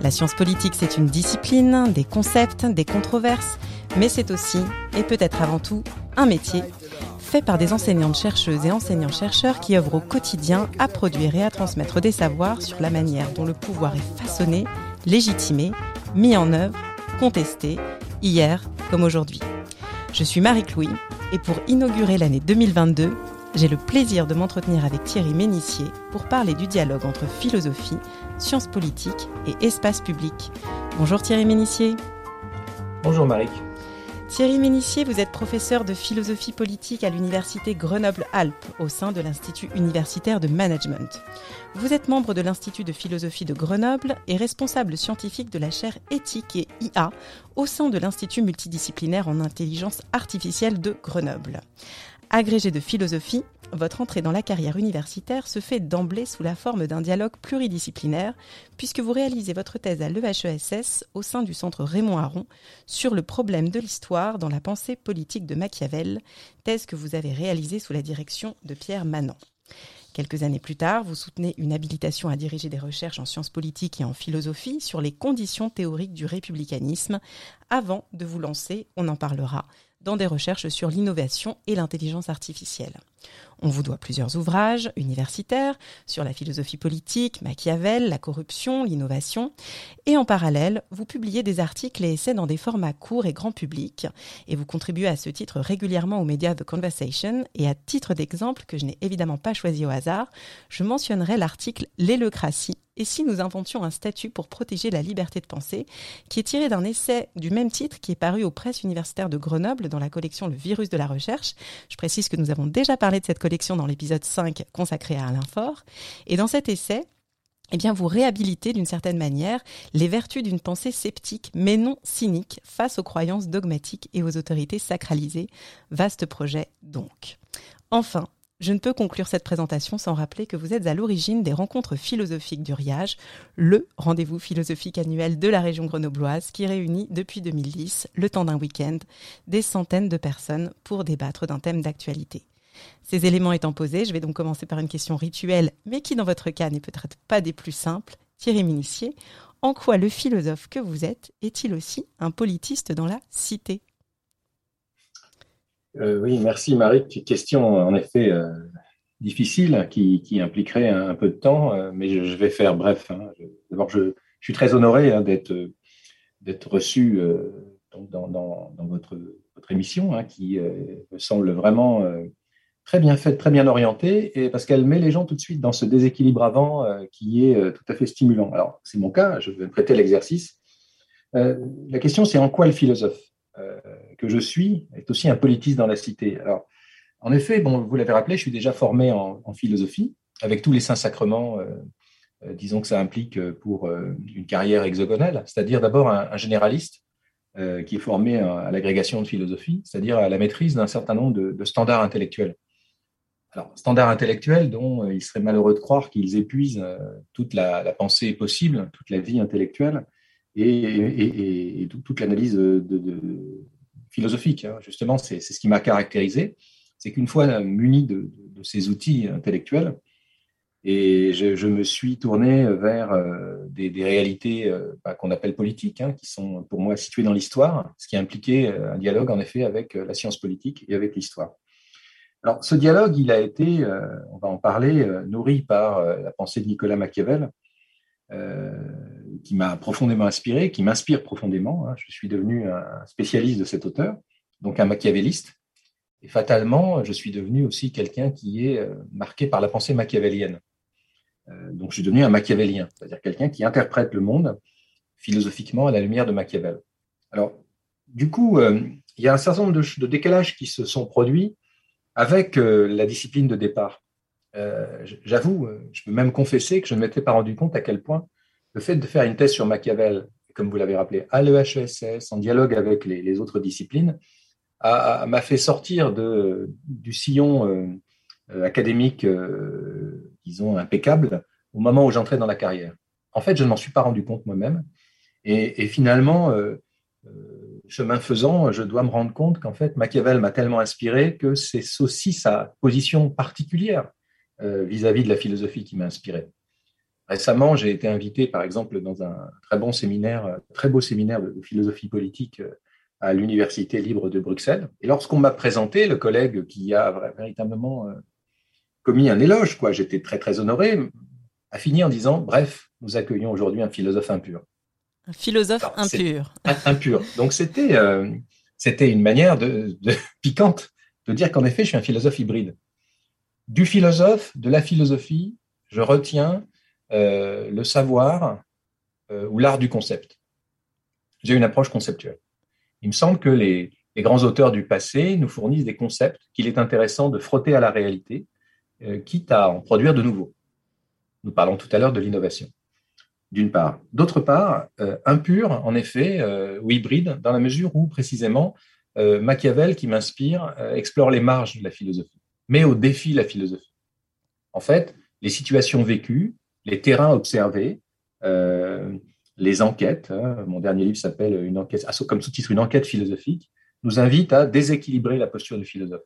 La science politique, c'est une discipline, des concepts, des controverses, mais c'est aussi, et peut-être avant tout, un métier fait par des enseignantes chercheuses et enseignants-chercheurs qui œuvrent au quotidien à produire et à transmettre des savoirs sur la manière dont le pouvoir est façonné, légitimé, mis en œuvre, contesté, hier comme aujourd'hui. Je suis Marie-Clouy et pour inaugurer l'année 2022, j'ai le plaisir de m'entretenir avec Thierry Ménissier pour parler du dialogue entre philosophie, sciences politiques et espace public. Bonjour Thierry Ménissier. Bonjour Marie. Thierry Ménissier, vous êtes professeur de philosophie politique à l'université Grenoble-Alpes au sein de l'Institut universitaire de management. Vous êtes membre de l'Institut de philosophie de Grenoble et responsable scientifique de la chaire éthique et IA au sein de l'Institut multidisciplinaire en intelligence artificielle de Grenoble. Agrégé de philosophie, votre entrée dans la carrière universitaire se fait d'emblée sous la forme d'un dialogue pluridisciplinaire, puisque vous réalisez votre thèse à l'EHESS au sein du centre Raymond Aron sur le problème de l'histoire dans la pensée politique de Machiavel, thèse que vous avez réalisée sous la direction de Pierre Manant. Quelques années plus tard, vous soutenez une habilitation à diriger des recherches en sciences politiques et en philosophie sur les conditions théoriques du républicanisme, avant de vous lancer, on en parlera, dans des recherches sur l'innovation et l'intelligence artificielle. On vous doit plusieurs ouvrages universitaires sur la philosophie politique, Machiavel, la corruption, l'innovation. Et en parallèle, vous publiez des articles et essais dans des formats courts et grand public. Et vous contribuez à ce titre régulièrement aux médias The Conversation. Et à titre d'exemple, que je n'ai évidemment pas choisi au hasard, je mentionnerai l'article L'éleucratie et si nous inventions un statut pour protéger la liberté de penser, qui est tiré d'un essai du même titre qui est paru aux presses universitaires de Grenoble dans la collection Le virus de la recherche. Je précise que nous avons déjà parlé de cette collection dans l'épisode 5 consacré à Alain Faure. Et dans cet essai, eh bien, vous réhabilitez d'une certaine manière les vertus d'une pensée sceptique, mais non cynique, face aux croyances dogmatiques et aux autorités sacralisées. Vaste projet, donc. Enfin, je ne peux conclure cette présentation sans rappeler que vous êtes à l'origine des rencontres philosophiques du Riage, le rendez-vous philosophique annuel de la région grenobloise qui réunit depuis 2010, le temps d'un week-end, des centaines de personnes pour débattre d'un thème d'actualité. Ces éléments étant posés, je vais donc commencer par une question rituelle, mais qui dans votre cas n'est peut-être pas des plus simples. Thierry Minissier, en quoi le philosophe que vous êtes est-il aussi un politiste dans la cité? Euh, oui, merci Marie. Question en effet euh, difficile qui, impliquerait un, peu de temps, euh, mais je, vais faire bref. Hein. D'abord, je, suis très honoré hein, d'être reçu dans, votre, émission, hein, qui me semble vraiment très bien faite, très bien orientée, et parce qu'elle met les gens tout de suite dans ce déséquilibre avant qui est tout à fait stimulant. Alors, c'est mon cas, je vais me prêter l'exercice. la question, c'est en quoi le philosophe que je suis est aussi un politiste dans la cité? Alors, en effet, bon, vous l'avez rappelé, je suis déjà formé en, philosophie, avec tous les saints sacrements, euh, euh, disons que ça implique euh, pour une carrière hexagonale, c'est-à-dire d'abord un, généraliste qui est formé à, l'agrégation de philosophie, c'est-à-dire à la maîtrise d'un certain nombre de, standards intellectuels. Alors, standards intellectuels dont il serait malheureux de croire qu'ils épuisent toute la, pensée possible, toute la vie intellectuelle et, toute l'analyse philosophique. Hein. Justement, c'est ce qui m'a caractérisé. C'est qu'une fois muni de, ces outils intellectuels, et je, me suis tourné vers euh, des, réalités euh, bah, qu'on appelle politiques, hein, qui sont pour moi situées dans l'histoire, ce qui euh, un dialogue en effet avec la science politique et avec l'histoire. Alors, ce dialogue, il a été, on va en parler, nourri par la pensée de Nicolas Machiavel, qui m'a profondément inspiré, qui m'inspire profondément. Hein. Je suis devenu un spécialiste de cet auteur, donc un machiavéliste. Et fatalement, je suis devenu aussi quelqu'un qui est euh, marqué par la pensée machiavélienne. Euh, donc, je suis devenu un machiavélien, c'est-à-dire quelqu'un qui interprète le monde philosophiquement à la lumière de Machiavel. Alors, du coup, euh, il y a un certain nombre de, décalages qui se sont produits avec la discipline de départ. J'avoue, je peux même confesser que je ne m'étais pas rendu compte à quel point le fait de faire une thèse sur Machiavel, comme vous l'avez rappelé, à l'EHESS, en dialogue avec les, autres disciplines, m'a fait sortir du sillon académique, disons, impeccable, au moment où j'entrais dans la carrière. En fait, je ne m'en suis pas rendu compte moi-même. Et, finalement, chemin faisant, je dois me rendre compte qu'en fait, Machiavel m'a tellement inspiré que c'est aussi sa position particulière vis-à-vis -vis de la philosophie qui m'a inspiré. Récemment, j'ai été invité, par exemple, dans un très bon séminaire, très beau séminaire de philosophie politique euh, à l'Université libre de Bruxelles. Et lorsqu'on m'a présenté, le collègue qui a véritablement euh, commis un éloge, quoi, j'étais très très honoré, a fini en disant Bref, nous accueillons aujourd'hui un philosophe impur. Un philosophe impur. Impur. Donc c'était euh, c'était une manière de, de, piquante de dire qu'en effet, je suis un philosophe hybride. Du philosophe, de la philosophie, je retiens euh, le savoir euh, ou l'art du concept. J'ai une approche conceptuelle. Il me semble que les, grands auteurs du passé nous fournissent des concepts qu'il est intéressant de frotter à la réalité, quitte à en produire de nouveaux. Nous parlons tout à l'heure de l'innovation, d'une part. D'autre part, impur, en effet, ou hybride, dans la mesure où, précisément, Machiavel, qui m'inspire, explore les marges de la philosophie, mais au défi la philosophie. En fait, les situations vécues, les terrains observés, euh, les enquêtes. Hein, mon dernier livre s'appelle une enquête, ah, comme sous-titre une enquête philosophique, nous invite à déséquilibrer la posture du philosophe.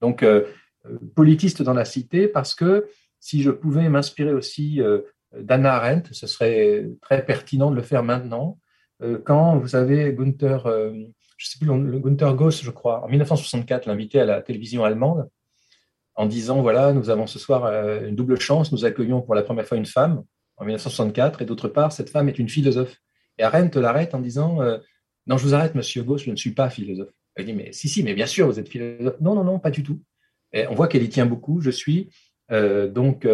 Donc, euh, euh, politiste dans la cité, parce que si je pouvais m'inspirer aussi d'Anna Arendt, ce serait très pertinent de le faire maintenant. quand vous savez, Gunther, je sais plus, Gunther Goss, je crois, en 1964, l'invité à la télévision allemande, en disant voilà, nous avons ce soir euh, une double chance, nous accueillons pour la première fois une femme en 1964, et d'autre part, cette femme est une philosophe. Et Arendt l'arrête en disant euh, non, je vous arrête, Monsieur Gauss, je ne suis pas philosophe. Elle dit mais si, si, mais bien sûr, vous êtes philosophe. Non, non, non, pas du tout. Et on voit qu'elle y tient beaucoup. Je suis euh, donc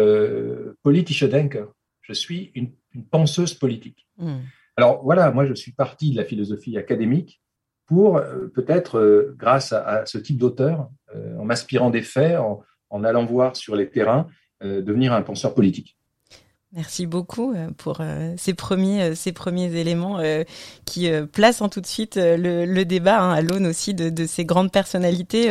politische Denker. Je suis une, penseuse politique. Hmm. Alors voilà, moi je suis parti de la philosophie académique pour peut-être, grâce à, ce type d'auteur, en m'inspirant des faits, en, en allant voir sur les terrains, euh, devenir un penseur politique. Merci beaucoup euh, pour euh, ces premiers euh, ces premiers éléments qui placent en tout de suite le, débat hein, à l'aune aussi de, ces grandes personnalités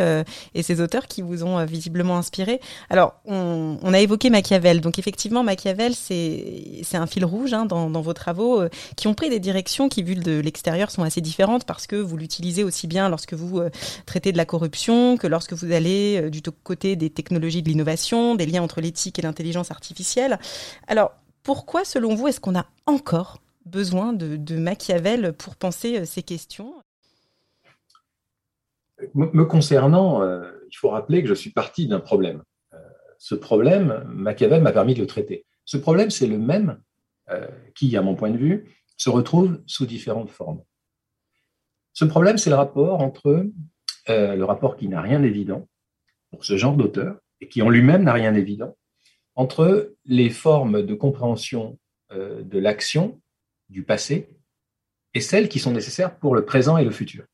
et ces auteurs qui vous ont visiblement inspiré. Alors on, a évoqué Machiavel, donc effectivement Machiavel c'est un fil rouge hein, dans, vos travaux qui ont pris des directions qui vues de l'extérieur sont assez différentes parce que vous l'utilisez aussi bien lorsque vous traitez de la corruption que lorsque vous allez du côté des technologies de l'innovation, des liens entre l'éthique et l'intelligence artificielle. Alors pourquoi, selon vous, est-ce qu'on a encore besoin de, Machiavel pour penser euh, ces questions? Me concernant, euh, il faut rappeler que je suis parti d'un problème. Euh, ce problème, Machiavel m'a permis de le traiter. Ce problème, c'est le même qui, à mon point de vue, se retrouve sous différentes formes. Ce problème, c'est le rapport entre le rapport qui n'a rien d'évident pour ce genre d'auteur et qui en lui-même n'a rien d'évident entre les formes de compréhension euh, de l'action du passé et celles qui sont nécessaires pour le présent et le futur.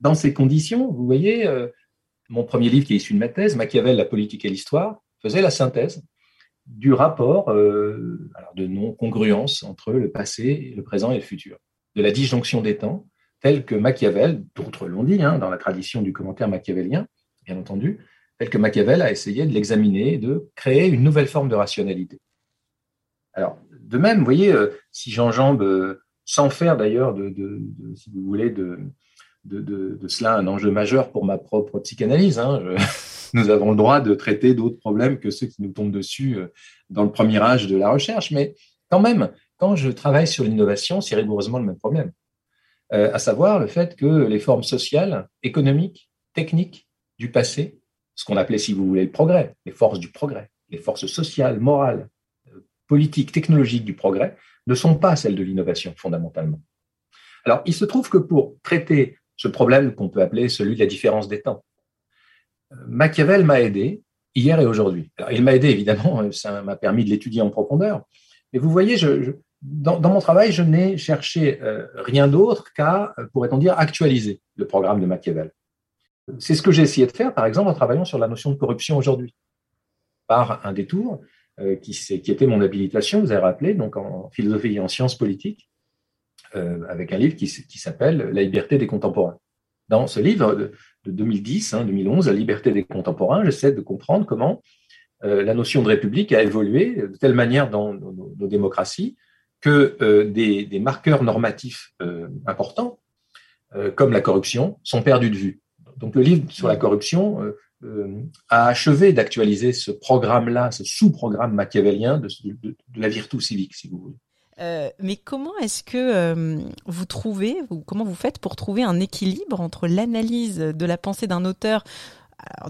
Dans ces conditions, vous voyez, euh, mon premier livre qui est issu de ma thèse, Machiavel, la politique et l'histoire, faisait la synthèse du rapport euh, de non-congruence entre le passé, le présent et le futur, de la disjonction des temps, telle que Machiavel, d'autres l'ont dit, hein, dans la tradition du commentaire machiavélien, bien entendu, tel que Machiavel a essayé de l'examiner de créer une nouvelle forme de rationalité. Alors, de même, vous voyez, euh, si j'enjambe, euh, sans faire d'ailleurs, de, si vous voulez, de, cela un enjeu majeur pour ma propre psychanalyse, hein, nous avons le droit de traiter d'autres problèmes que ceux qui nous tombent dessus euh, dans le premier âge de la recherche, mais quand même, quand je travaille sur l'innovation, c'est rigoureusement le même problème, à savoir le fait que les formes sociales, économiques, techniques du passé ce qu'on appelait, si vous voulez, le progrès, les forces du progrès, les forces sociales, morales, euh, politiques, technologiques du progrès, ne sont pas celles de l'innovation fondamentalement. Alors, il se trouve que pour traiter ce problème qu'on peut appeler celui de la différence des temps, euh, Machiavel m'a aidé hier et aujourd'hui. il m'a aidé, évidemment, euh, ça m'a permis de l'étudier en profondeur. Mais vous voyez, dans, mon travail, je n'ai cherché rien d'autre qu'à, pourrait-on dire, actualiser le programme de Machiavel. C'est ce que j'ai essayé de faire, par exemple, en travaillant sur la notion de corruption aujourd'hui, par un détour euh, qui, était mon habilitation, vous avez rappelé, donc en philosophie et en sciences politiques. avec un livre qui, s'appelle La liberté des contemporains. Dans ce livre de, 2010, 2011, hein, La liberté des contemporains, j'essaie de comprendre comment la notion de république a évolué de telle manière dans nos, démocraties que des, marqueurs normatifs importants, comme la corruption, sont perdus de vue. Donc le livre sur la corruption euh, a achevé d'actualiser ce programme-là, ce sous-programme machiavélien de, la virtu civique, si vous voulez. Euh, mais comment est-ce que euh, vous trouvez, ou comment vous faites pour trouver un équilibre entre l'analyse de la pensée d'un auteur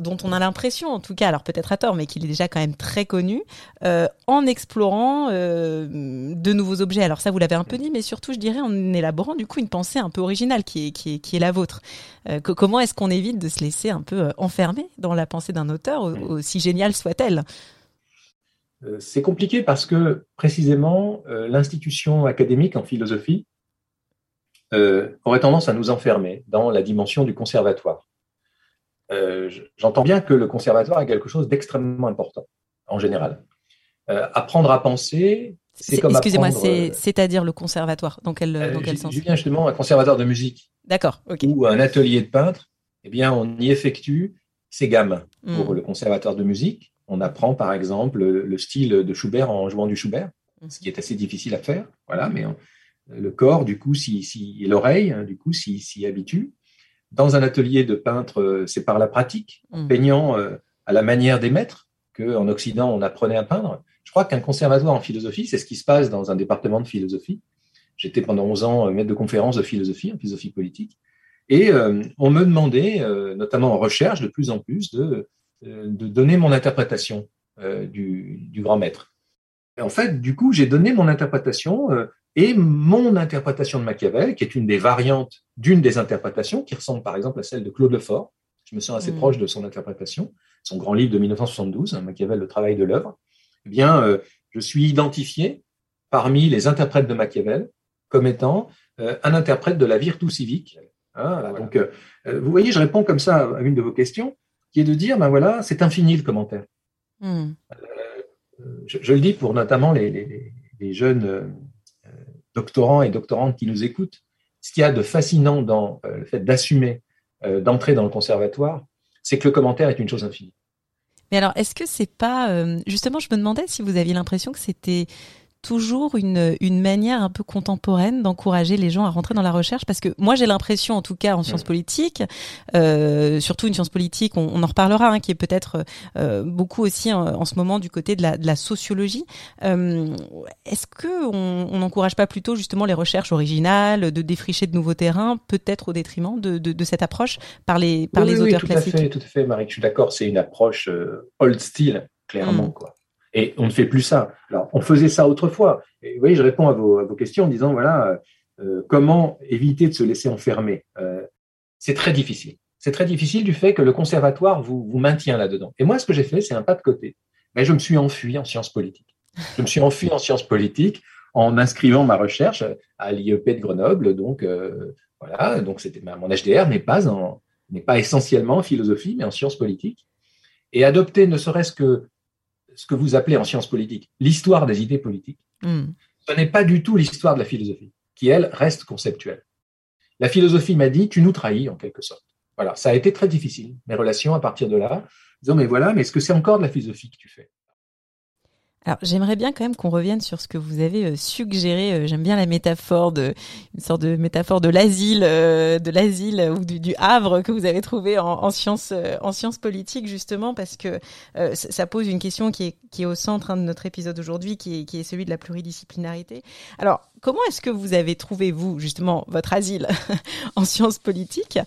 dont on a l'impression, en tout cas, alors peut-être à tort, mais qu'il est déjà quand même très connu, euh, en explorant euh, de nouveaux objets. Alors ça, vous l'avez un peu dit, mais surtout, je dirais, en élaborant du coup une pensée un peu originale qui est, qui est, qui est la vôtre. Euh, comment est-ce qu'on évite de se laisser un peu enfermer dans la pensée d'un auteur, aussi géniale soit-elle? C'est compliqué parce que précisément, l'institution académique en philosophie aurait tendance à nous enfermer dans la dimension du conservatoire. Euh, j'entends bien que le conservatoire est quelque chose d'extrêmement important, en général. Euh, apprendre à penser, c'est comme Excusez-moi, euh, c'est-à-dire le conservatoire Dans quel, dans quel sens Je viens justement un conservatoire de musique. D'accord, Ou un atelier de peintre. Eh bien, on y effectue ces gammes pour hmm. le conservatoire de musique. On apprend, par exemple, le style de Schubert en jouant du Schubert, hmm. ce qui est assez difficile à faire. Voilà, mais le corps, du coup, si, si et l'oreille, hein, du coup, s'y habitue dans un atelier de peintre, euh, c'est par la pratique, en mm. peignant euh, à la manière des maîtres, qu'en Occident, on apprenait à peindre. Je crois qu'un conservatoire en philosophie, c'est ce qui se passe dans un département de philosophie. J'étais pendant 11 ans euh, maître de conférence de philosophie, en philosophie politique. Et on me demandait, notamment en recherche, de plus en plus, de, de donner mon interprétation du, du, grand maître. En fait, du coup, j'ai donné mon interprétation et mon interprétation de Machiavel, qui est une des variantes d'une des interprétations, qui ressemble par exemple à celle de Claude Lefort, je me sens assez mm. proche de son interprétation, son grand livre de 1972, hein, Machiavel, le travail de l'œuvre, eh bien, euh, je suis identifié parmi les interprètes de Machiavel comme étant euh, un interprète de la virtu civique. Hein, donc, euh, vous voyez, je réponds comme ça à une de vos questions, qui est de dire, ben voilà, c'est infini le commentaire. Mm. Je, le dis pour notamment les, les jeunes doctorants et doctorantes qui nous écoutent, ce qu'il y a de fascinant dans euh, le fait d'assumer euh, d'entrer dans le conservatoire, c'est que le commentaire est une chose infinie. Mais alors, est-ce que c'est pas euh, justement, je me demandais si vous aviez l'impression que c'était toujours une, une manière un peu contemporaine d'encourager les gens à rentrer dans la recherche parce que moi j'ai l'impression en tout cas en sciences mm. politiques euh, surtout une science politique on, on en reparlera hein, qui est peut-être euh, beaucoup aussi en, ce moment du côté de la, de la sociologie euh, est-ce que on n'encourage pas plutôt justement les recherches originales de défricher de nouveaux terrains peut-être au détriment de, de, de, cette approche par les par les auteurs tout classiques à fait, tout à fait Marie je suis d'accord c'est une approche euh, old style clairement mm. quoi et on ne fait plus ça. Alors, on faisait ça autrefois. Vous voyez, je réponds à vos, questions en disant, voilà, euh, comment éviter de se laisser enfermer euh, C'est très difficile. C'est très difficile du fait que le conservatoire vous, maintient là-dedans. Et moi, ce que j'ai fait, c'est un pas de côté. Mais je me suis enfui en sciences politiques. Je me suis enfui en sciences politiques en inscrivant ma recherche à l'IEP de Grenoble. Donc, euh, voilà, donc c'était mon HDR n'est pas pas essentiellement en philosophie, mais en sciences politiques. Et adopter ne serait-ce que ce que vous appelez en sciences politiques l'histoire des idées politiques, hmm. ce n'est pas du tout l'histoire de la philosophie, qui, elle, reste conceptuelle. La philosophie m'a dit, tu nous trahis en quelque sorte. Voilà, ça a été très difficile, mes relations à partir de là, disant, mais voilà, mais est-ce que c'est encore de la philosophie que tu fais? Alors j'aimerais bien quand même qu'on revienne sur ce que vous avez euh, suggéré. Euh, j'aime bien la métaphore de une sorte de métaphore de l'asile, euh, de l'asile ou du, havre que vous avez trouvé en, sciences en sciences politiques justement parce que ça pose une question qui est qui est au centre hein, de notre épisode aujourd'hui, qui est qui est celui de la pluridisciplinarité. Alors comment est-ce que vous avez trouvé vous justement votre asile en sciences politiques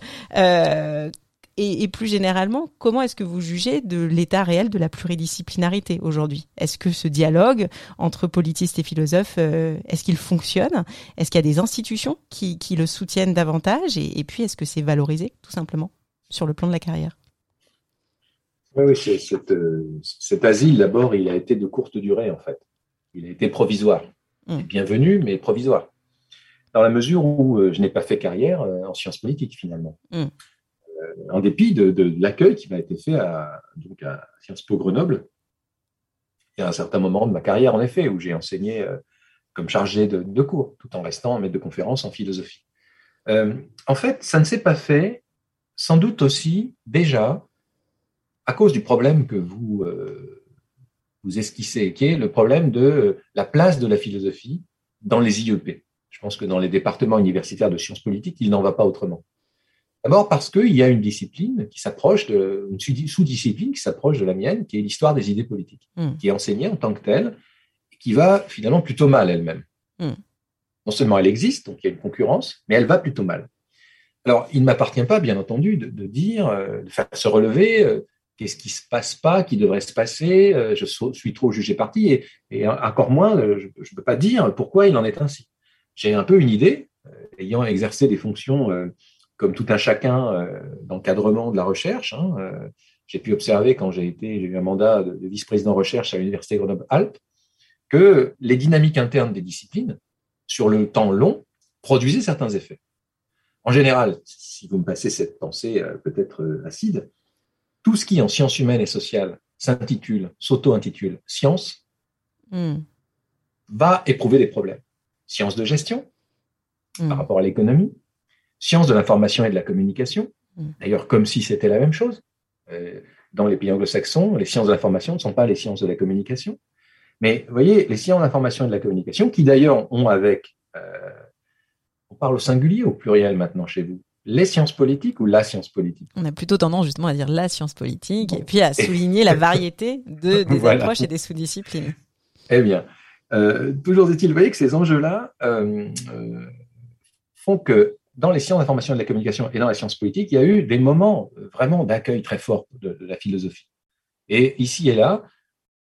et, plus généralement, comment est-ce que vous jugez de l'état réel de la pluridisciplinarité aujourd'hui? Est-ce que ce dialogue entre politistes et philosophes, euh, est-ce qu'il fonctionne? Est-ce qu'il y a des institutions qui, le soutiennent davantage? Et, puis est-ce que c'est valorisé tout simplement sur le plan de la carrière? Oui, oui euh, cet asile d'abord, il a été de courte durée en fait. Il a été provisoire. Mmh. Bienvenu, mais provisoire. Dans la mesure où euh, je n'ai pas fait carrière en sciences politiques finalement. Mmh en dépit de, l'accueil qui m'a été fait à, à Sciences Po Grenoble. Y a un certain moment de ma carrière, en effet, où j'ai enseigné euh, comme chargé de, cours, tout en restant maître de conférence en philosophie. en fait, ça ne s'est pas fait, sans doute aussi déjà à cause du problème que vous, vous esquissez, qui est le problème de la place de la philosophie dans les IEP. Je pense que dans les départements universitaires de sciences politiques, il n'en va pas autrement. D'abord parce qu'il y a une discipline qui s'approche de, une sous-discipline qui s'approche de la mienne, qui est l'histoire des idées politiques, hmm. qui est enseignée en tant que telle, et qui va finalement plutôt mal elle-même. Hmm. Non seulement elle existe, donc il y a une concurrence, mais elle va plutôt mal. Alors, il ne m'appartient pas, bien entendu, de, dire, euh, de faire se relever, euh, qu'est-ce qui se passe pas, qui devrait se passer, euh, je suis trop jugé parti, et, et encore moins, je ne peux pas dire pourquoi il en est ainsi. J'ai un peu une idée, ayant exercé des fonctions comme tout un chacun euh, d'encadrement de la recherche. Hein, euh, j'ai pu observer quand j'ai été, j'ai eu un mandat de, vice-président recherche à l'université Grenoble-Alpes, que les dynamiques internes des disciplines, sur le temps long, produisaient certains effets. En général, si vous me passez cette pensée euh, peut-être acide, tout ce qui en sciences humaines et sociales s'intitule, s'auto-intitule science, hmm. va éprouver des problèmes. Sciences de gestion, par hmm. rapport à l'économie, sciences de l'information et de la communication, mm. d'ailleurs comme si c'était la même chose. Euh, dans les pays anglo-saxons, les sciences de l'information ne sont pas les sciences de la communication. Mais vous voyez, les sciences de l'information et de la communication, qui d'ailleurs ont avec, euh, on parle au singulier ou au pluriel maintenant chez vous, les sciences politiques ou la science politique? On a plutôt tendance justement à dire la science politique et puis à souligner la variété de, des approches et des sous-disciplines. Eh bien, euh, toujours est-il, vous voyez que ces enjeux-là font que dans les sciences d'information et de la communication et dans les sciences politiques, il y a eu des moments euh, vraiment d'accueil très forts de, la philosophie. Et ici et là,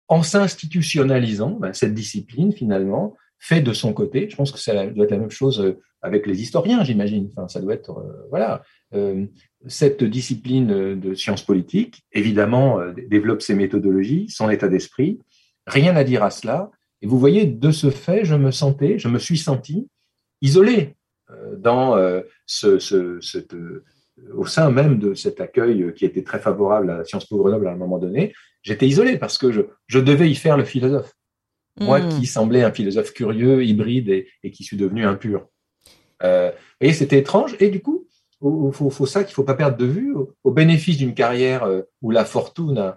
en s'institutionnalisant, ben, cette discipline, finalement, fait de son côté, je pense que ça doit être la même chose euh, avec les historiens, j'imagine. Ça doit être, euh, voilà, cette discipline de sciences politiques, évidemment, développe ses méthodologies, son état d'esprit. Rien à dire à cela. Et vous voyez, de ce fait, je me sentais, je me suis senti isolé dans euh, ce, euh, au sein même de cet accueil qui était très favorable à Sciences Po Grenoble à un moment donné, j'étais isolé parce que je, devais y faire le philosophe. Moi hmm. qui semblais un philosophe curieux, hybride et, qui suis devenu impur. et c'était étrange. Et du coup, il faut, ça qu'il ne faut pas perdre de vue, au, bénéfice d'une carrière où la fortune,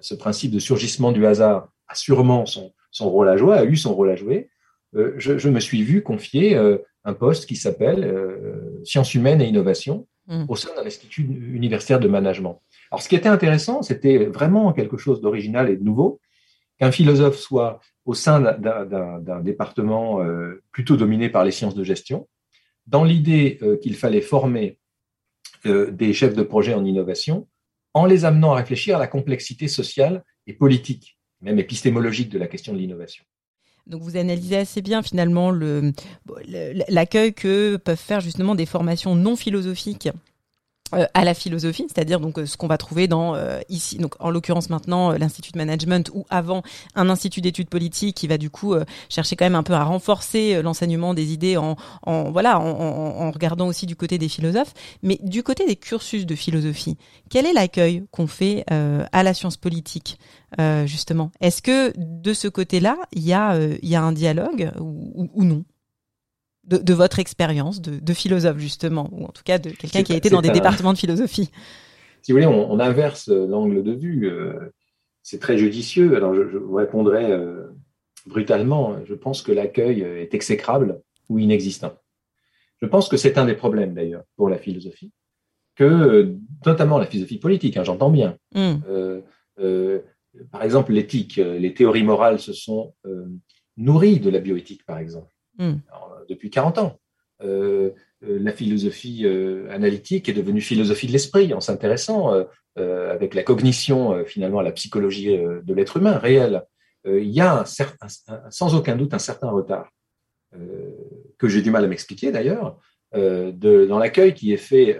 ce principe de surgissement du hasard, a sûrement son, rôle à jouer, a eu son rôle à jouer. je, me suis vu confier un poste qui s'appelle euh, Sciences humaines et innovation hmm. au sein d'un institut universitaire de management. Alors, ce qui était intéressant, c'était vraiment quelque chose d'original et de nouveau, qu'un philosophe soit au sein d'un département euh, plutôt dominé par les sciences de gestion, dans l'idée euh, qu'il fallait former des chefs de projet en innovation, en les amenant à réfléchir à la complexité sociale et politique, même épistémologique de la question de l'innovation. Donc vous analysez assez bien finalement l'accueil que peuvent faire justement des formations non philosophiques euh, à la philosophie, c'est-à-dire donc euh, ce qu'on va trouver dans euh, ici, donc en l'occurrence maintenant l'institut de management ou avant un institut d'études politiques qui va du coup chercher quand même un peu à renforcer l'enseignement des idées en, en voilà en, en, regardant aussi du côté des philosophes, mais du côté des cursus de philosophie, quel est l'accueil qu'on fait à la science politique justement? Est-ce que de ce côté-là il y a il y a un dialogue ou, ou non? De, votre expérience de, philosophe, justement, ou en tout cas de quelqu'un qui a été dans des départements de philosophie Si vous voulez, on, inverse l'angle de vue. Euh, c'est très judicieux. Alors, je, vous répondrai euh, brutalement. Je pense que l'accueil est exécrable ou inexistant. Je pense que c'est un des problèmes, d'ailleurs, pour la philosophie, que, notamment la philosophie politique, hein, j'entends bien. Hmm. Euh, par exemple, l'éthique, les théories morales se sont nourries de la bioéthique, par exemple. Hmm depuis 40 ans. Euh, euh, la philosophie euh, analytique est devenue philosophie de l'esprit en s'intéressant avec la cognition, finalement, à la psychologie de l'être humain réel. il y a sans aucun doute un certain retard que j'ai du mal à m'expliquer d'ailleurs dans l'accueil qui est fait,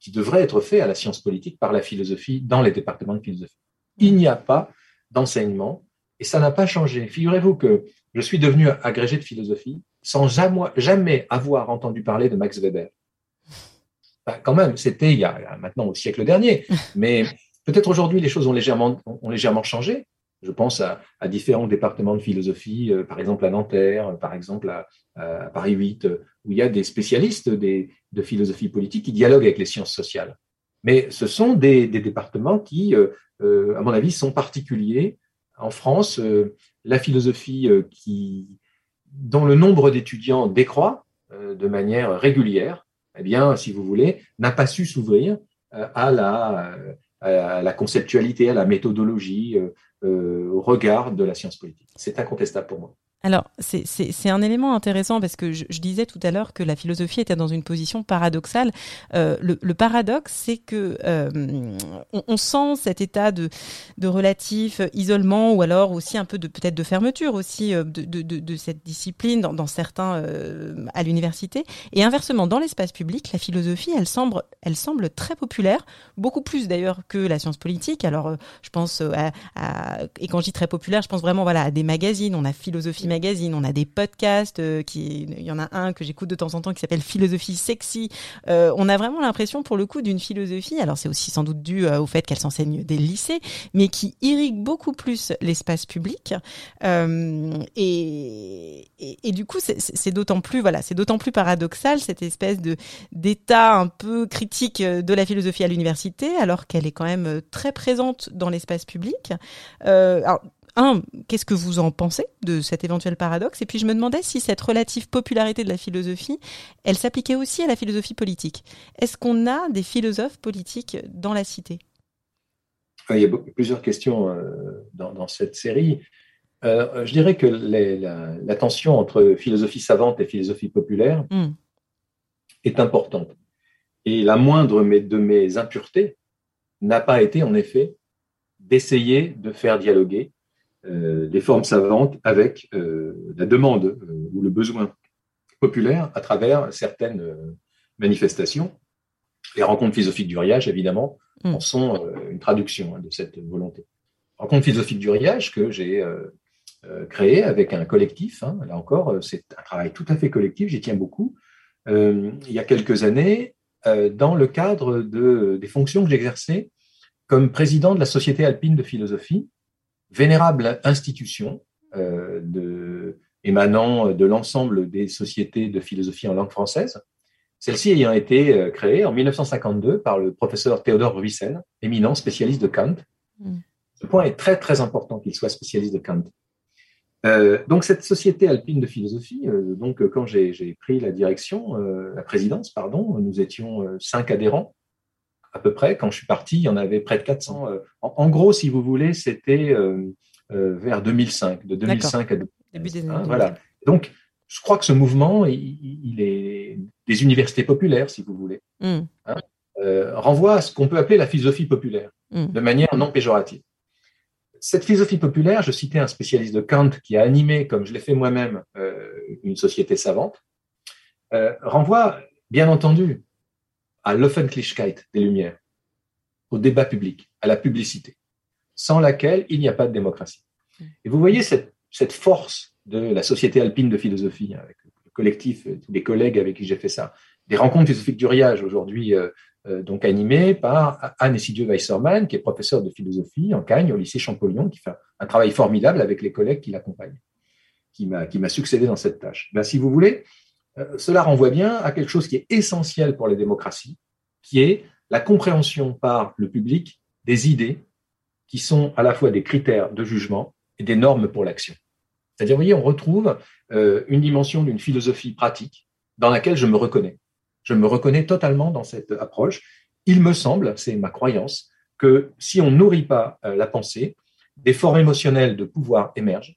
qui devrait être fait à la science politique par la philosophie dans les départements de philosophie. Il n'y a pas d'enseignement et ça n'a pas changé. Figurez-vous que je suis devenu agrégé de philosophie sans jamais, avoir entendu parler de Max Weber. quand même, c'était il y a maintenant au siècle dernier, mais peut-être aujourd'hui les choses ont légèrement, ont légèrement changé. Je pense à, différents départements de philosophie, par exemple à Nanterre, par exemple à, Paris 8, où il y a des spécialistes de philosophie politique qui dialoguent avec les sciences sociales. Mais ce sont des, départements qui, à mon avis, sont particuliers. En France, la philosophie qui, dont le nombre d'étudiants décroît de manière régulière, eh bien, si vous voulez, n'a pas su s'ouvrir à la, à la conceptualité, à la méthodologie, euh, au regard de la science politique. C'est incontestable pour moi. Alors, c'est un élément intéressant parce que je, disais tout à l'heure que la philosophie était dans une position paradoxale. Euh, le, paradoxe, c'est que euh, on, sent cet état de, de, relatif isolement ou alors aussi un peu de peut-être de fermeture aussi euh, de, de, de cette discipline dans, dans certains à l'université. Et inversement, dans l'espace public, la philosophie, elle semble, elle semble très populaire, beaucoup plus d'ailleurs que la science politique. Alors, je pense à, à, et quand je dis très populaire, je pense vraiment voilà à des magazines. On a philosophie on a des podcasts, euh, qui, il y en a un que j'écoute de temps en temps qui s'appelle Philosophie sexy. Euh, on a vraiment l'impression pour le coup d'une philosophie, alors c'est aussi sans doute dû euh, au fait qu'elle s'enseigne des lycées, mais qui irrigue beaucoup plus l'espace public. Et, et, du coup, c'est d'autant plus, voilà, c'est d'autant plus paradoxal cette espèce de d'état un peu critique de la philosophie à l'université, alors qu'elle est quand même très présente dans l'espace public. alors, un, qu'est-ce que vous en pensez de cet éventuel paradoxe? Et puis je me demandais si cette relative popularité de la philosophie, elle s'appliquait aussi à la philosophie politique. Est-ce qu'on a des philosophes politiques dans la cité? Il y a plusieurs questions euh, dans, cette série. Euh, je dirais que la, tension entre philosophie savante et philosophie populaire hmm. est importante. Et la moindre de mes impuretés n'a pas été, en effet, d'essayer de faire dialoguer des formes savantes avec euh, la demande euh, ou le besoin populaire à travers certaines manifestations. Les rencontres philosophiques du riage, évidemment, mm. en sont une traduction hein, de cette volonté. Rencontres philosophiques du riage que j'ai créé avec un collectif. Hein, là encore, c'est un travail tout à fait collectif, j'y tiens beaucoup. il y a quelques années, dans le cadre de, des fonctions que j'exerçais comme président de la Société alpine de philosophie, vénérable institution euh, de, émanant de l'ensemble des sociétés de philosophie en langue française, celle-ci ayant été euh, créée en 1952 par le professeur Théodore Ruissel, éminent spécialiste de Kant. Mm. Ce point est très très important qu'il soit spécialiste de Kant. Euh, donc cette société alpine de philosophie, donc quand j'ai pris la direction, la présidence, pardon, nous étions cinq adhérents à peu près. Quand je suis parti, il y en avait près de 400. Euh, en, gros, si vous voulez, c'était euh, euh, vers 2005, de 2005 à 2005. Hein, voilà. Donc, je crois que ce mouvement, il, est des universités populaires, si vous voulez, hmm. hein, renvoie à ce qu'on peut appeler la philosophie populaire, hmm. de manière non péjorative. Cette philosophie populaire, je citais un spécialiste de Kant qui a animé, comme je l'ai fait moi-même, une société savante, renvoie, bien entendu, à l'Offentlichkeit des Lumières, au débat public, à la publicité, sans laquelle il n'y a pas de démocratie. Et vous voyez cette, force de la Société alpine de philosophie, avec le collectif, tous les collègues avec qui j'ai fait ça, des rencontres philosophiques du Riage, aujourd'hui euh, euh, donc animées par Anne Essidieu Weissermann, qui est professeure de philosophie en Cagne, au lycée Champollion, qui fait un travail formidable avec les collègues qui l'accompagnent, qui m'a succédé dans cette tâche. Ben, si vous voulez, euh, cela renvoie bien à quelque chose qui est essentiel pour les démocraties, qui est la compréhension par le public des idées qui sont à la fois des critères de jugement et des normes pour l'action. C'est-à-dire, vous voyez, on retrouve euh, une dimension d'une philosophie pratique dans laquelle je me reconnais. Je me reconnais totalement dans cette approche. Il me semble, c'est ma croyance, que si on nourrit pas euh, la pensée, des formes émotionnelles de pouvoir émergent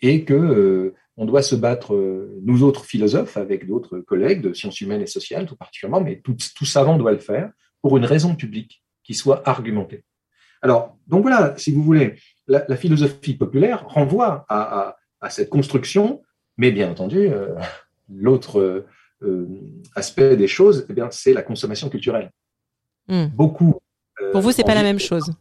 et que on doit se battre, euh, nous autres philosophes, avec d'autres collègues de sciences humaines et sociales, tout particulièrement, mais tout, savant doit le faire pour une raison publique qui soit argumentée. Alors, donc voilà, si vous voulez, la, philosophie populaire renvoie à, cette construction, mais bien entendu, euh, l'autre euh, aspect des choses, eh bien, c'est la consommation culturelle. Hmm. Beaucoup. pour vous, c'est pas la même chose.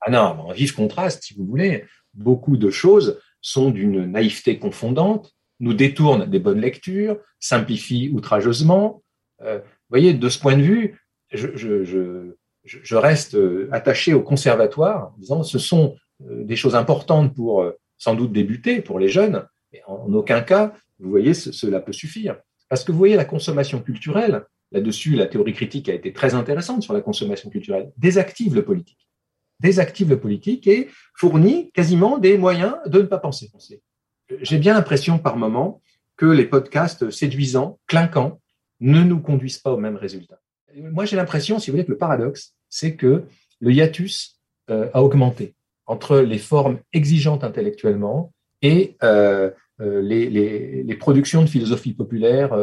Ah non, en vif contraste, si vous voulez, beaucoup de choses sont d'une naïveté confondante, nous détournent des bonnes lectures, simplifient outrageusement. Euh, vous voyez, de ce point de vue, je, reste attaché au conservatoire en disant ce sont des choses importantes pour sans doute débuter, pour les jeunes, mais en aucun cas, vous voyez, cela peut suffire. Parce que vous voyez, la consommation culturelle, là-dessus, la théorie critique a été très intéressante sur la consommation culturelle, désactive le politique. Désactive le politique et fournit quasiment des moyens de ne pas penser. J'ai bien l'impression par moment que les podcasts séduisants, clinquants, ne nous conduisent pas au même résultat. Moi, j'ai l'impression, si vous voulez, que le paradoxe, c'est que le hiatus euh, a augmenté entre les formes exigeantes intellectuellement et euh, euh, les, les, productions de philosophie populaire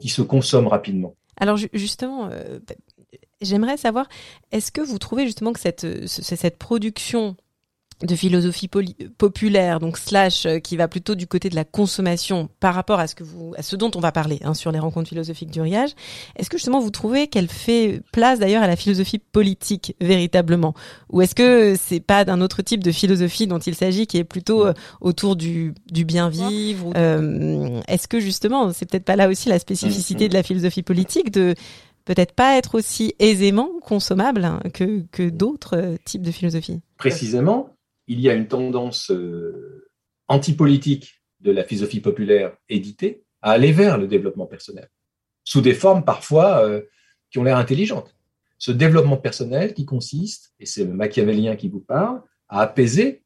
qui se consomment rapidement. Alors justement, j'aimerais savoir, est-ce que vous trouvez justement que cette, cette production de philosophie populaire, donc slash, euh, qui va plutôt du côté de la consommation par rapport à ce que vous, à ce dont on va parler hein, sur les rencontres philosophiques du riage. Est-ce que justement vous trouvez qu'elle fait place d'ailleurs à la philosophie politique véritablement, ou est-ce que c'est pas d'un autre type de philosophie dont il s'agit, qui est plutôt euh, autour du, du bien vivre euh, Est-ce que justement, c'est peut-être pas là aussi la spécificité de la philosophie politique de peut-être pas être aussi aisément consommable que, que d'autres types de philosophie Précisément, il y a une tendance euh, antipolitique de la philosophie populaire éditée à aller vers le développement personnel, sous des formes parfois euh, qui ont l'air intelligentes. Ce développement personnel qui consiste, et c'est le machiavélien qui vous parle, à apaiser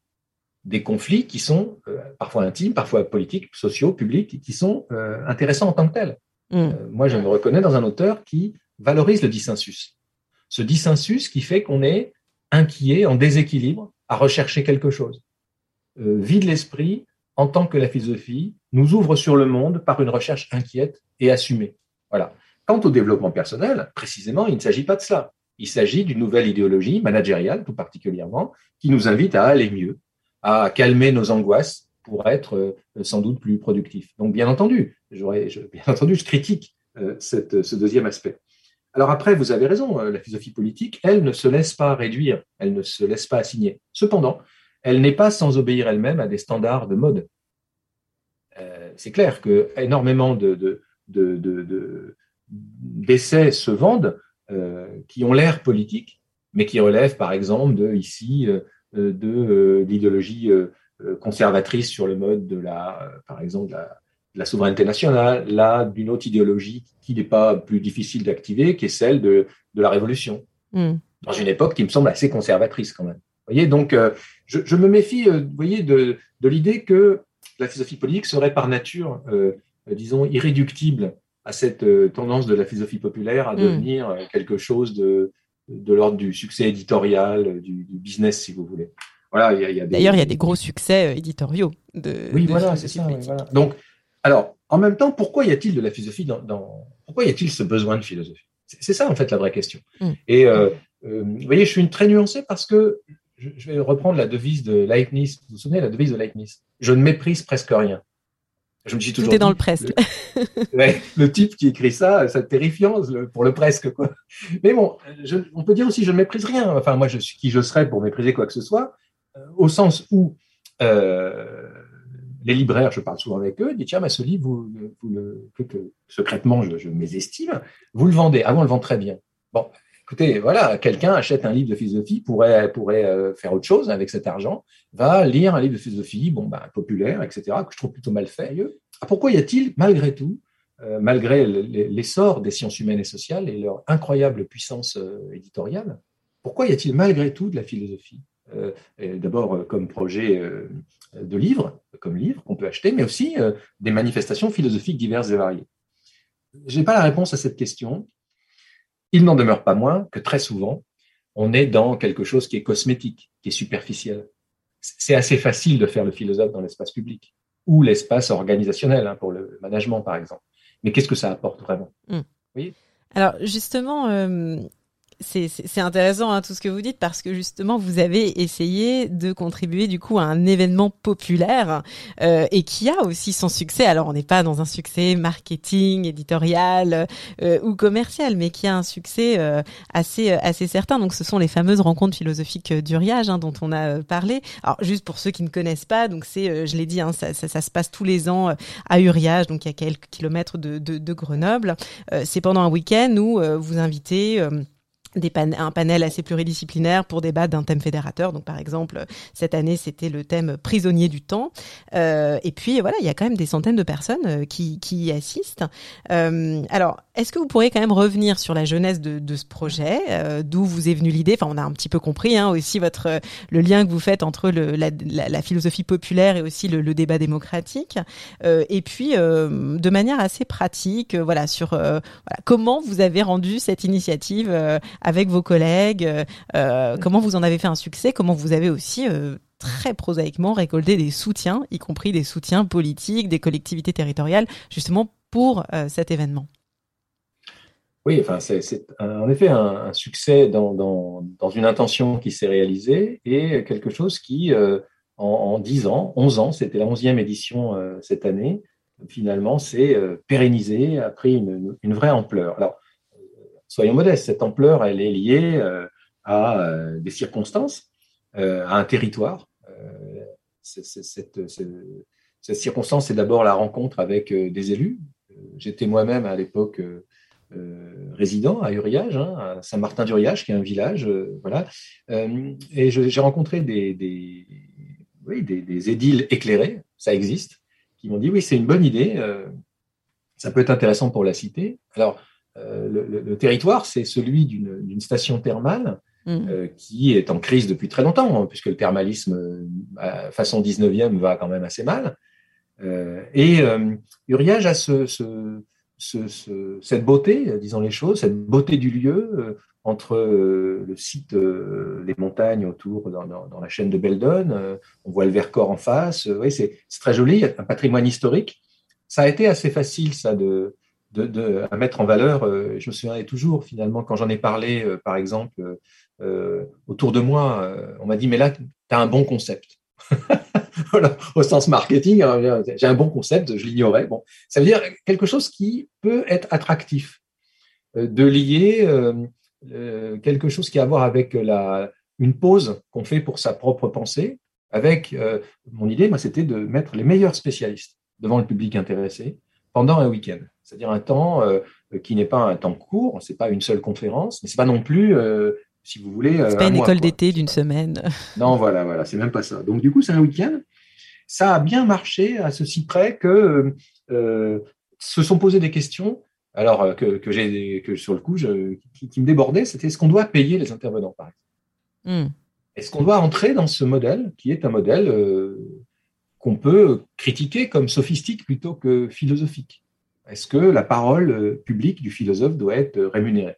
des conflits qui sont euh, parfois intimes, parfois politiques, sociaux, publics, qui sont intéressants en tant que tels. Mm. moi, je me reconnais dans un auteur qui valorise le dissensus. Ce dissensus qui fait qu'on est inquiet, en déséquilibre à rechercher quelque chose. Euh, vide l'esprit en tant que la philosophie nous ouvre sur le monde par une recherche inquiète et assumée. Voilà. Quant au développement personnel, précisément, il ne s'agit pas de cela. Il s'agit d'une nouvelle idéologie managériale, tout particulièrement, qui nous invite à aller mieux, à calmer nos angoisses pour être euh, sans doute plus productifs. Donc, bien entendu, j'aurais, bien entendu, je critique euh, ce deuxième aspect. Alors après, vous avez raison, euh, la philosophie politique, elle ne se laisse pas réduire, elle ne se laisse pas assigner. Cependant, elle n'est pas sans obéir elle-même à des standards de mode. Euh, c'est clair que énormément de, d'essais se vendent euh, qui ont l'air politiques, mais qui relèvent par exemple de ici de l'idéologie conservatrice sur le mode de la, par exemple, de la, la souveraineté nationale, là, d'une autre idéologie qui n'est pas plus difficile d'activer, qui est celle de, la révolution, hmm. dans une époque qui me semble assez conservatrice quand même. Vous voyez, donc euh, je, me méfie, euh, vous voyez, de, l'idée que la philosophie politique serait par nature, euh, disons, irréductible à cette tendance de la philosophie populaire à hmm. devenir quelque chose de, de l'ordre du succès éditorial, du, business, si vous voulez. Voilà, D'ailleurs, il y a des gros succès éditoriaux de. Oui, voilà, c'est ça. Donc, alors, en même temps, pourquoi y a-t-il de la philosophie dans, pourquoi y a-t-il ce besoin de philosophie? C'est ça en fait la vraie question. Mm. Et euh, euh, vous voyez, je suis très nuancé parce que je, vais reprendre la devise de Leibniz. Vous vous souvenez la devise de Leibniz? Je ne méprise presque rien. Je me suis toujours. Tout dans le presque. Le, type qui écrit ça, c'est terrifiant pour le presque quoi. Mais bon, on peut dire aussi je ne méprise rien. Enfin, moi, je suis qui je serais pour mépriser quoi que ce soit, euh, au sens où les libraires, je parle souvent avec eux, disent tiens, mais ce livre, vous, le, que, secrètement, je, je mésestime, vous le vendez. Ah, on le vend très bien. Bon, écoutez, voilà, quelqu'un achète un livre de philosophie, pourrait, euh, faire autre chose avec cet argent, va lire un livre de philosophie, bon, ben, populaire, etc., que je trouve plutôt mal fait. Ah, pourquoi y a-t-il, malgré tout, euh, malgré l'essor des sciences humaines et sociales et leur incroyable puissance euh, éditoriale, pourquoi y a-t-il malgré tout de la philosophie D'abord comme projet de livres, comme livres qu'on peut acheter, mais aussi euh, des manifestations philosophiques diverses et variées. Je n'ai pas la réponse à cette question. Il n'en demeure pas moins que très souvent, on est dans quelque chose qui est cosmétique, qui est superficiel. C'est assez facile de faire le philosophe dans l'espace public ou l'espace organisationnel, hein, pour le management par exemple. Mais qu'est-ce que ça apporte vraiment? Mmh. Alors justement, euh, c'est intéressant hein, tout ce que vous dites parce que justement vous avez essayé de contribuer du coup à un événement populaire euh, et qui a aussi son succès. Alors on n'est pas dans un succès marketing, éditorial euh, ou commercial, mais qui a un succès euh, assez assez certain. Donc ce sont les fameuses rencontres philosophiques d'Uriage hein, dont on a parlé. Alors juste pour ceux qui ne connaissent pas, donc c'est je l'ai dit, hein, ça, ça, ça, se passe tous les ans à Uriage, donc a quelques kilomètres de, de, de Grenoble. c'est pendant un week-end où vous invitez un panel assez pluridisciplinaire pour débattre d'un thème fédérateur. Donc, par exemple, cette année, c'était le thème prisonnier du temps. Euh, et puis, voilà, il y a quand même des centaines de personnes euh, qui, qui y assistent. Euh, alors, est-ce que vous pourriez quand même revenir sur la jeunesse de, de ce projet, euh, d'où vous est venue l'idée? Enfin, on a un petit peu compris hein, aussi votre le lien que vous faites entre le, la, la, philosophie populaire et aussi le, le débat démocratique. et puis, de manière assez pratique, voilà, sur voilà, comment vous avez rendu cette initiative avec vos collègues euh, euh, Comment vous en avez fait un succès Comment vous avez aussi euh, très prosaïquement récolté des soutiens, y compris des soutiens politiques, des collectivités territoriales, justement pour cet événement oui, enfin, c'est en effet un, succès dans, dans, une intention qui s'est réalisée et quelque chose qui, en, 10 ans, 11 ans, c'était la 11e édition cette année, finalement, s'est pérennisé, a pris une, une, vraie ampleur. Alors, soyons modestes, cette ampleur, elle est liée euh, à euh, des circonstances, euh, à un territoire. Cette, circonstance, c'est d'abord la rencontre avec des élus. J'étais moi-même à l'époque résident à Uriage, hein, à Saint-Martin-d'Uriage, qui est un village, voilà. et j'ai rencontré des, des, édiles éclairés, ça existe, qui m'ont dit oui, c'est une bonne idée, ça peut être intéressant pour la cité. Alors, euh, le, territoire, c'est celui d'une station thermale mm. euh, qui est en crise depuis très longtemps, hein, puisque le thermalisme, euh, façon 19e, va quand même assez mal. et Uriage a ce, cette beauté, disons les choses, cette beauté du lieu entre le site, les montagnes autour, dans, la chaîne de Beldon, on voit le Vercors en face, oui, c'est très joli, il y a un patrimoine historique. Ça a été assez facile, ça, de, à mettre en valeur. Euh, je me souviens toujours, finalement, quand j'en ai parlé, euh, par exemple, euh, autour de moi, on m'a dit, mais là, tu as un bon concept. au sens marketing, hein, j'ai un bon concept, je l'ignorais. Bon, ça veut dire quelque chose qui peut être attractif, de lier quelque chose qui a à voir avec la, une pause qu'on fait pour sa propre pensée. Avec mon idée, moi, c'était de mettre les meilleurs spécialistes devant le public intéressé pendant un week-end. C'est-à-dire un temps euh, qui n'est pas un temps court, c'est pas une seule conférence, mais c'est pas non plus, euh, si vous voulez. c'est pas une école d'été d'une semaine. non, voilà, voilà, c'est même pas ça. Donc du coup, c'est un week-end. Ça a bien marché à ceci près que euh, se sont posées des questions. Alors que, que j'ai que sur le coup, je, qui, me débordait, c'était est-ce qu'on doit payer les intervenants, par exemple? Hmm. Est-ce qu'on doit entrer dans ce modèle qui est un modèle qu'on peut critiquer comme sophistique plutôt que philosophique? Est-ce que la parole euh, publique du philosophe doit être rémunérée?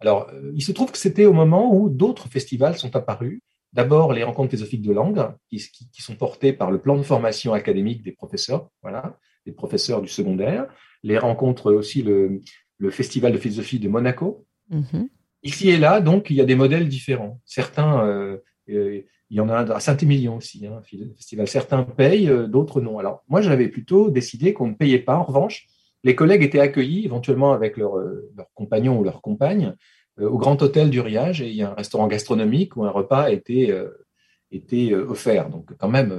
Alors, euh, il se trouve que c'était au moment où d'autres festivals sont apparus. D'abord, les rencontres philosophiques de langue, qui, sont portées par le plan de formation académique des professeurs, voilà, des professeurs du secondaire. Les rencontres aussi, le, festival de philosophie de Monaco. Mm-hmm. Ici et là, donc, il y a des modèles différents. Certains euh, il y en a à Saint-Émilion aussi, un hein, festival. Certains payent, euh, d'autres non. Alors, moi, j'avais plutôt décidé qu'on ne payait pas. En revanche, les collègues étaient accueillis éventuellement avec leurs euh, compagnons ou leurs compagnes euh, au Grand Hôtel du Riage et il y a un restaurant gastronomique où un repas était, était offert. Donc, quand même,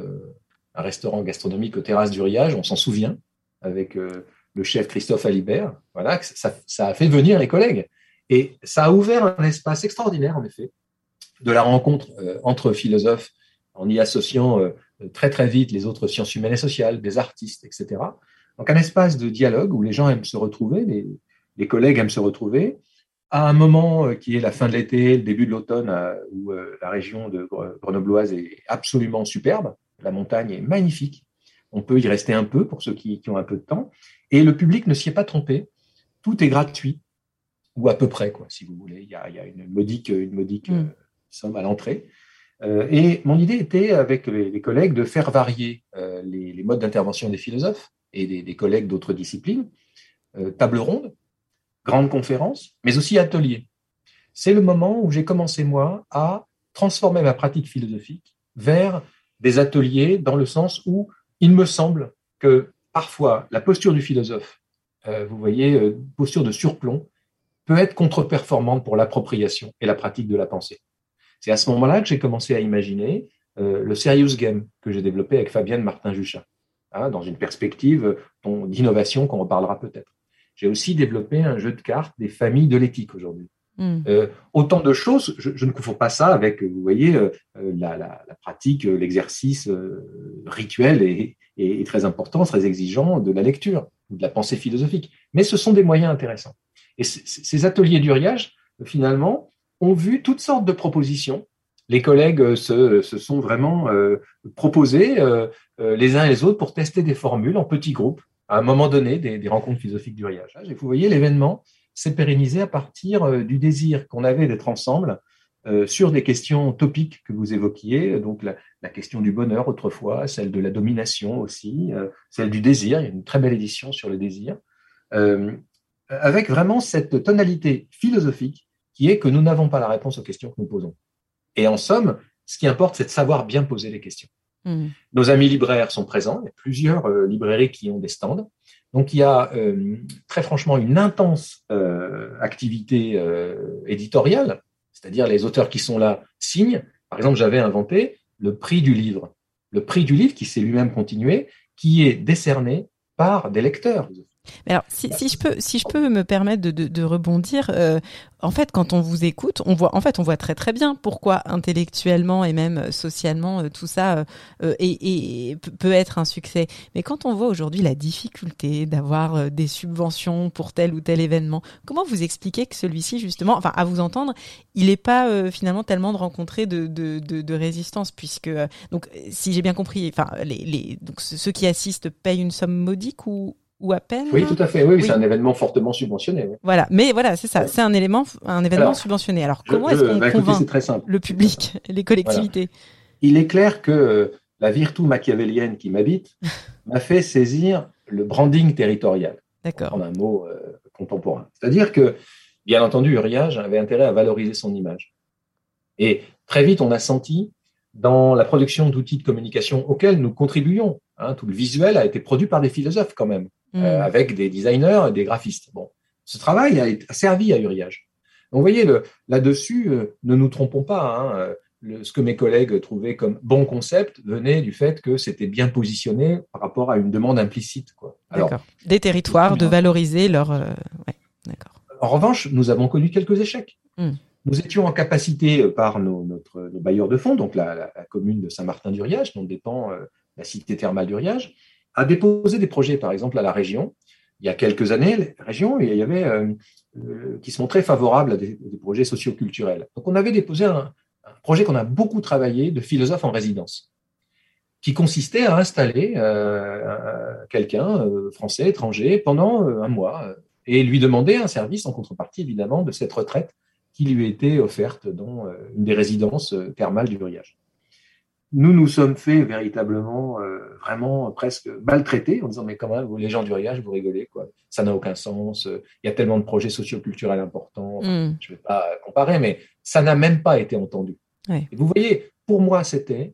un restaurant gastronomique aux terrasses du Riage, on s'en souvient, avec le chef Christophe Alibert. Voilà, ça, ça a fait venir les collègues. Et ça a ouvert un espace extraordinaire, en effet, de la rencontre euh, entre philosophes en y associant euh, très très vite les autres sciences humaines et sociales, des artistes, etc. Donc un espace de dialogue où les gens aiment se retrouver, les, collègues aiment se retrouver, à un moment euh, qui est la fin de l'été, le début de l'automne, où la région de Grenobloise est absolument superbe, la montagne est magnifique, on peut y rester un peu pour ceux qui, ont un peu de temps, et le public ne s'y est pas trompé, tout est gratuit, ou à peu près, quoi, si vous voulez. Il y a, une modique, une modique mm sommes à l'entrée. Euh, et mon idée était, avec les, collègues, de faire varier euh, les, modes d'intervention des philosophes et des, collègues d'autres disciplines. Euh, table ronde, grande conférence, mais aussi atelier. C'est le moment où j'ai commencé, moi, à transformer ma pratique philosophique vers des ateliers dans le sens où il me semble que parfois la posture du philosophe, vous voyez, posture de surplomb, peut être contre-performante pour l'appropriation et la pratique de la pensée. C'est à ce moment-là que j'ai commencé à imaginer euh, le Serious Game que j'ai développé avec Fabienne Martin-Juchat, hein, dans une perspective d'innovation qu'on reparlera peut-être. J'ai aussi développé un jeu de cartes des familles de l'éthique aujourd'hui. Hmm. autant de choses, je, ne confonds pas ça avec, vous voyez, la, pratique, l'exercice rituel est, très important, très exigeant de la lecture, de la pensée philosophique. Mais ce sont des moyens intéressants. Et ces ateliers d'uriage, finalement, ont vu toutes sortes de propositions. Les collègues se, sont vraiment proposés les uns et les autres pour tester des formules en petits groupes à un moment donné des, rencontres philosophiques du riage. Et vous voyez, l'événement s'est pérennisé à partir euh, du désir qu'on avait d'être ensemble euh, sur des questions topiques que vous évoquiez, donc la, question du bonheur autrefois, celle de la domination aussi, euh, celle du désir, il y a une très belle édition sur le désir, avec vraiment cette tonalité philosophique qui est que nous n'avons pas la réponse aux questions que nous posons. Et en somme, ce qui importe, c'est de savoir bien poser les questions. Hmm. Nos amis libraires sont présents. Il y a plusieurs euh, librairies qui ont des stands. Donc il y a euh, très franchement une intense euh, activité éditoriale, c'est-à-dire les auteurs qui sont là signent. Par exemple, j'avais inventé le prix du livre. Le prix du livre qui s'est lui-même continué, qui est décerné par des lecteurs alors, si, je peux, si je peux me permettre de, rebondir, euh, en fait, quand on vous écoute, on voit, en fait, on voit très très bien pourquoi intellectuellement et même euh, socialement euh, tout ça peut être un succès. Mais quand on voit aujourd'hui la difficulté d'avoir des subventions pour tel ou tel événement, comment vous expliquez que celui-ci, justement, enfin, à vous entendre, il n'est pas finalement tellement de rencontrer de, résistance, puisque donc, si j'ai bien compris, enfin, donc ceux qui assistent payent une somme modique ou ou à peine. Oui, tout à fait. Oui, c'est un événement fortement subventionné. Voilà, mais voilà, c'est ça. C'est un élément, un événement subventionné. Alors, comment est-ce qu'on bah, convainc le public, les collectivités Il est clair que euh, la virtu machiavélienne qui m'habite m'a fait saisir le branding territorial. D'accord. En un mot euh, contemporain. C'est-à-dire que, bien entendu, Uriage avait intérêt à valoriser son image. Et très vite, on a senti dans la production d'outils de communication auxquels nous contribuons. Hein, tout le visuel a été produit par des philosophes quand même. Euh, mm. avec des designers et des graphistes. Bon, ce travail a, servi à Uriage. Donc, vous voyez, là-dessus, euh, ne nous trompons pas. Hein, euh, le, ce que mes collègues trouvaient comme bon concept venait du fait que c'était bien positionné par rapport à une demande implicite. Quoi. Alors, des territoires, de valoriser leur. Ouais, d'accord. En revanche, nous avons connu quelques échecs. Mm. Nous étions en capacité, par nos, notre, nos bailleurs de fonds, donc la, la, la commune de Saint-Martin-d'Uriage, dont dépend la cité thermale d'Uriage, a déposé des projets, par exemple, à la région. Il y a quelques années, la région, il y avait euh, euh, qui se montraient favorables à des, projets socioculturels. Donc, on avait déposé un, projet qu'on a beaucoup travaillé de philosophe en résidence, qui consistait à installer euh, quelqu'un, français, étranger, pendant un mois, et lui demander un service en contrepartie, évidemment, de cette retraite qui lui était offerte dans une des résidences thermales du Riage nous nous sommes fait véritablement, euh, vraiment presque maltraités en disant mais comment les gens du riage, vous rigolez quoi, ça n'a aucun sens. Il y a tellement de projets socioculturels importants. Mm. Je ne vais pas comparer, mais ça n'a même pas été entendu. Et vous voyez, pour moi, c'était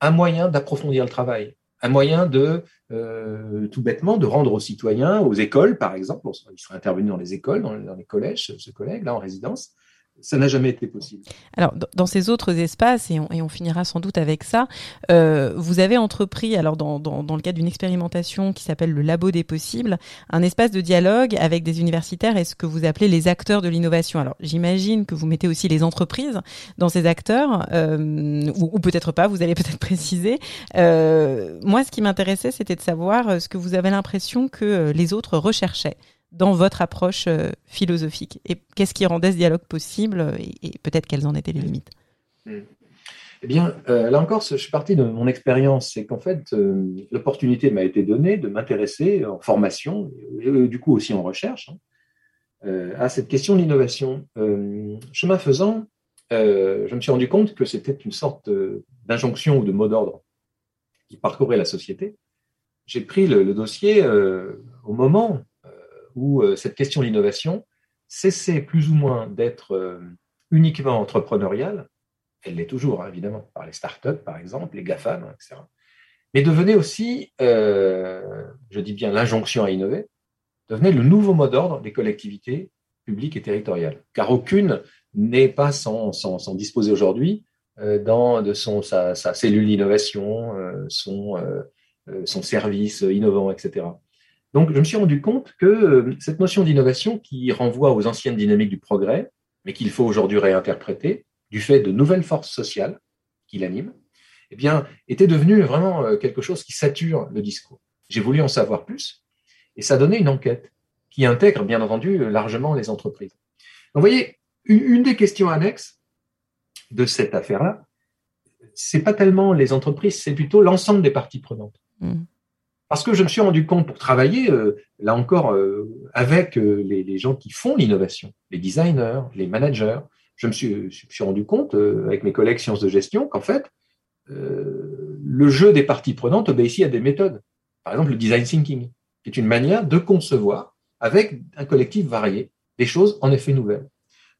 un moyen d'approfondir le travail, un moyen de euh, tout bêtement de rendre aux citoyens, aux écoles par exemple, il serait intervenu dans les écoles, dans, dans les collèges, ce collègue là en résidence, ça n'a jamais été possible. Alors, dans ces autres espaces, et on, finira sans doute avec ça, euh, vous avez entrepris, alors dans, le cadre d'une expérimentation qui s'appelle le Labo des possibles, un espace de dialogue avec des universitaires et ce que vous appelez les acteurs de l'innovation. Alors, j'imagine que vous mettez aussi les entreprises dans ces acteurs, euh, ou, peut-être pas, vous allez peut-être préciser. Euh, moi, ce qui m'intéressait, c'était de savoir ce que vous avez l'impression que les autres recherchaient dans votre approche euh, philosophique Et qu'est-ce qui rendait ce dialogue possible et, peut-être quelles en étaient les limites? Eh bien, euh, là encore, je suis parti de mon expérience, c'est qu'en fait, euh, l'opportunité m'a été donnée de m'intéresser en formation, et, du coup aussi en recherche, hein, à cette question de l'innovation. chemin faisant, je me suis rendu compte que c'était une sorte d'injonction ou de mot d'ordre qui parcourait la société. J'ai pris le, le dossier au moment où euh, cette question de l'innovation cessait plus ou moins d'être euh, uniquement entrepreneuriale, elle l'est toujours, hein, évidemment, par les startups, par exemple, les GAFAM, etc. Mais devenait aussi, euh, je dis bien l'injonction à innover, devenait le nouveau mot d'ordre des collectivités publiques et territoriales. Car aucune n'est pas sans, sans, disposer aujourd'hui dans de son, sa, cellule d'innovation, son, son service innovant, etc. Donc, je me suis rendu compte que euh, cette notion d'innovation qui renvoie aux anciennes dynamiques du progrès mais qu'il faut aujourd'hui réinterpréter du fait de nouvelles forces sociales qui l'animent, eh bien, était devenu vraiment euh, quelque chose qui sature le discours. J'ai voulu en savoir plus, et ça donnait une enquête qui intègre, bien entendu, largement les entreprises. Donc, vous voyez, une, des questions annexes de cette affaire-là, c'est pas tellement les entreprises, c'est plutôt l'ensemble des parties prenantes. Mmh. Parce que je me suis rendu compte pour travailler, euh, là encore, euh, avec les, gens qui font l'innovation, les designers, les managers, je me suis, rendu compte, avec mes collègues sciences de gestion, qu'en fait, euh, le jeu des parties prenantes obéit à des méthodes. Par exemple, le design thinking, qui est une manière de concevoir avec un collectif varié des choses en effet nouvelles.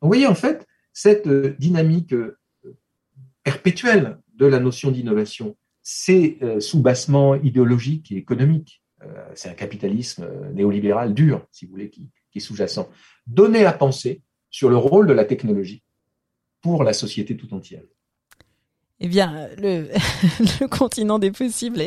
vous voyez, en fait, cette euh, dynamique euh, perpétuelle de la notion d'innovation, c'est sous-bassement idéologique et économique. C'est un capitalisme néolibéral dur, si vous voulez, qui, qui est sous-jacent. Donner à penser sur le rôle de la technologie pour la société tout entière. Eh bien, le, continent des possibles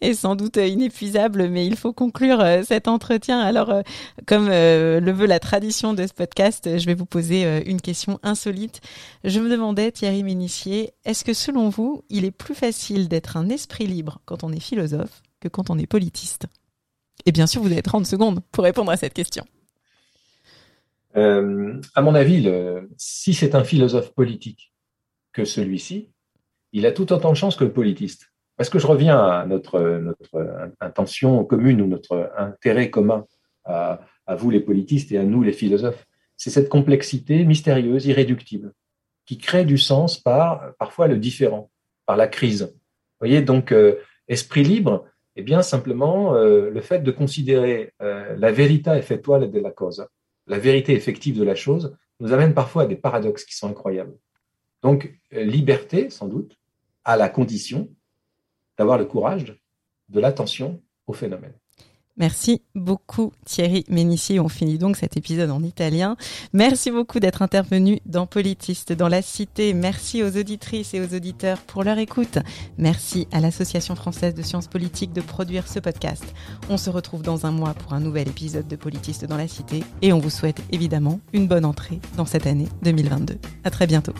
est, sans doute inépuisable, mais il faut conclure euh, cet entretien. Alors, euh, comme euh, le veut la tradition de ce podcast, je vais vous poser une question insolite. Je me demandais, Thierry Ménissier, est-ce que selon vous, il est plus facile d'être un esprit libre quand on est philosophe que quand on est politiste? Et bien sûr, vous avez 30 secondes pour répondre à cette question. à mon avis, si c'est un philosophe politique que celui-ci, il a tout autant de chance que le politiste. Parce que je reviens à notre, notre intention commune ou notre intérêt commun à, vous les politistes et à nous les philosophes? C'est cette complexité mystérieuse, irréductible, qui crée du sens par parfois le différent, par la crise. Vous voyez, donc euh, esprit libre, eh bien simplement euh, le fait de considérer euh, la vérité effettuale de la cause, la vérité effective de la chose, nous amène parfois à des paradoxes qui sont incroyables. Donc liberté, sans doute, à la condition d'avoir le courage de l'attention au phénomène. Merci beaucoup Thierry Ménissier. On finit donc cet épisode en italien. Merci beaucoup d'être intervenu dans Politiste, dans la Cité. Merci aux auditrices et aux auditeurs pour leur écoute. Merci à l'Association française de sciences politiques de produire ce podcast. On se retrouve dans un mois pour un nouvel épisode de Politiste dans la Cité et on vous souhaite évidemment une bonne entrée dans cette année 2022. À très bientôt.